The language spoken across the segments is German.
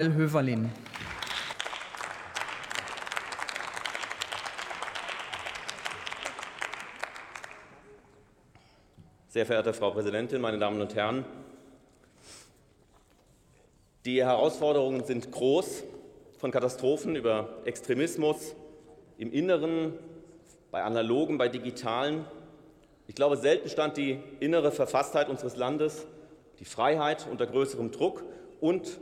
Höverlin. Sehr verehrte Frau Präsidentin, meine Damen und Herren! Die Herausforderungen sind groß, von Katastrophen über Extremismus im Inneren, bei analogen, bei digitalen. Ich glaube, selten stand die innere Verfasstheit unseres Landes, die Freiheit unter größerem Druck und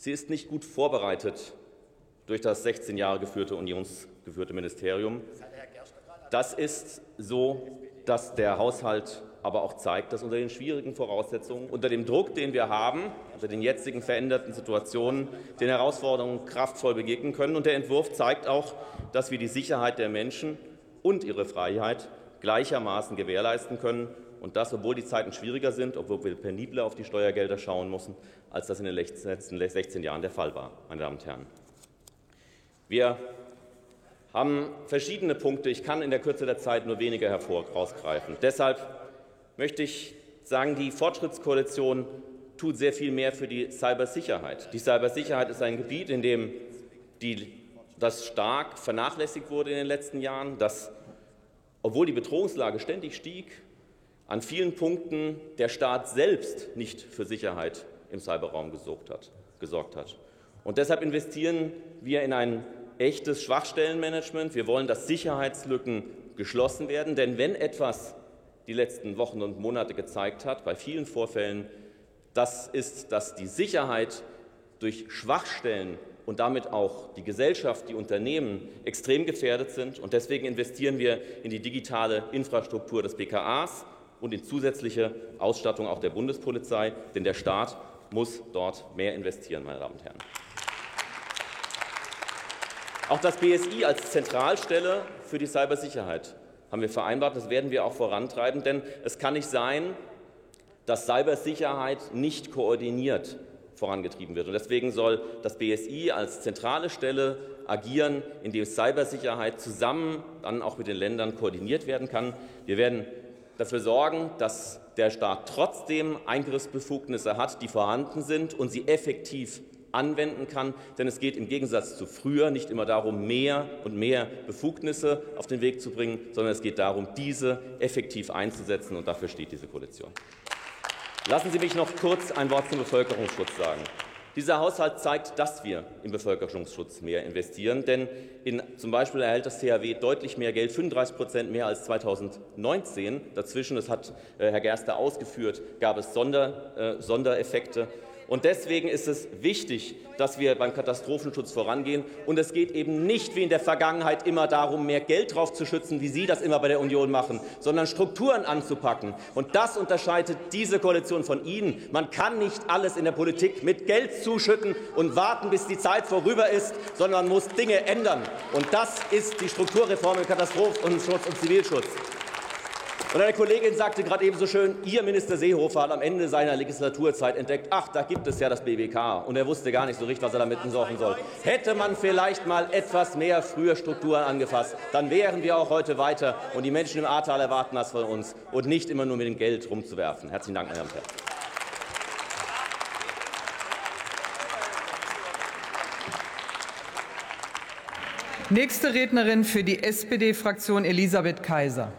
Sie ist nicht gut vorbereitet durch das 16 Jahre geführte unionsgeführte Ministerium. Das ist so, dass der Haushalt aber auch zeigt, dass unter den schwierigen Voraussetzungen, unter dem Druck, den wir haben, unter den jetzigen veränderten Situationen, den Herausforderungen kraftvoll begegnen können. Und der Entwurf zeigt auch, dass wir die Sicherheit der Menschen und ihre Freiheit gleichermaßen gewährleisten können und das, obwohl die Zeiten schwieriger sind, obwohl wir penibler auf die Steuergelder schauen müssen, als das in den letzten 16 Jahren der Fall war, meine Damen und Herren. Wir haben verschiedene Punkte. Ich kann in der Kürze der Zeit nur wenige herausgreifen. Deshalb möchte ich sagen, die Fortschrittskoalition tut sehr viel mehr für die Cybersicherheit. Die Cybersicherheit ist ein Gebiet, in dem die, das stark vernachlässigt wurde in den letzten Jahren, dass, obwohl die Bedrohungslage ständig stieg, an vielen Punkten der Staat selbst nicht für Sicherheit im Cyberraum gesorgt hat. Gesorgt hat. Und deshalb investieren wir in ein echtes Schwachstellenmanagement. Wir wollen, dass Sicherheitslücken geschlossen werden. Denn wenn etwas die letzten Wochen und Monate gezeigt hat, bei vielen Vorfällen, das ist, dass die Sicherheit durch Schwachstellen und damit auch die Gesellschaft, die Unternehmen extrem gefährdet sind. Und deswegen investieren wir in die digitale Infrastruktur des BKAs, und in zusätzliche Ausstattung auch der Bundespolizei, denn der Staat muss dort mehr investieren, meine Damen und Herren. Auch das BSI als Zentralstelle für die Cybersicherheit haben wir vereinbart. Das werden wir auch vorantreiben, denn es kann nicht sein, dass Cybersicherheit nicht koordiniert vorangetrieben wird. Und deswegen soll das BSI als zentrale Stelle agieren, indem Cybersicherheit zusammen dann auch mit den Ländern koordiniert werden kann. Wir werden dafür sorgen, dass der Staat trotzdem Eingriffsbefugnisse hat, die vorhanden sind und sie effektiv anwenden kann. Denn es geht im Gegensatz zu früher nicht immer darum, mehr und mehr Befugnisse auf den Weg zu bringen, sondern es geht darum, diese effektiv einzusetzen. Und dafür steht diese Koalition. Lassen Sie mich noch kurz ein Wort zum Bevölkerungsschutz sagen. Dieser Haushalt zeigt, dass wir im Bevölkerungsschutz mehr investieren, denn in, zum Beispiel erhält das THW deutlich mehr Geld, 35 Prozent mehr als 2019. Dazwischen, das hat äh, Herr Gerster ausgeführt, gab es Sonder, äh, Sondereffekte. Und deswegen ist es wichtig, dass wir beim Katastrophenschutz vorangehen. Und es geht eben nicht wie in der Vergangenheit immer darum, mehr Geld drauf zu schützen, wie Sie das immer bei der Union machen, sondern Strukturen anzupacken. Und das unterscheidet diese Koalition von Ihnen. Man kann nicht alles in der Politik mit Geld zuschütten und warten, bis die Zeit vorüber ist, sondern man muss Dinge ändern. Und das ist die Strukturreform im Katastrophenschutz und Zivilschutz. Und eine Kollegin sagte gerade eben so schön, Ihr Minister Seehofer hat am Ende seiner Legislaturzeit entdeckt, ach, da gibt es ja das BBK. Und er wusste gar nicht so richtig, was er damit sorgen soll. Hätte man vielleicht mal etwas mehr früher Strukturen angefasst, dann wären wir auch heute weiter. Und die Menschen im Ahrtal erwarten das von uns und nicht immer nur mit dem Geld rumzuwerfen. Herzlichen Dank, meine Damen und Herren. Nächste Rednerin für die SPD-Fraktion Elisabeth Kaiser.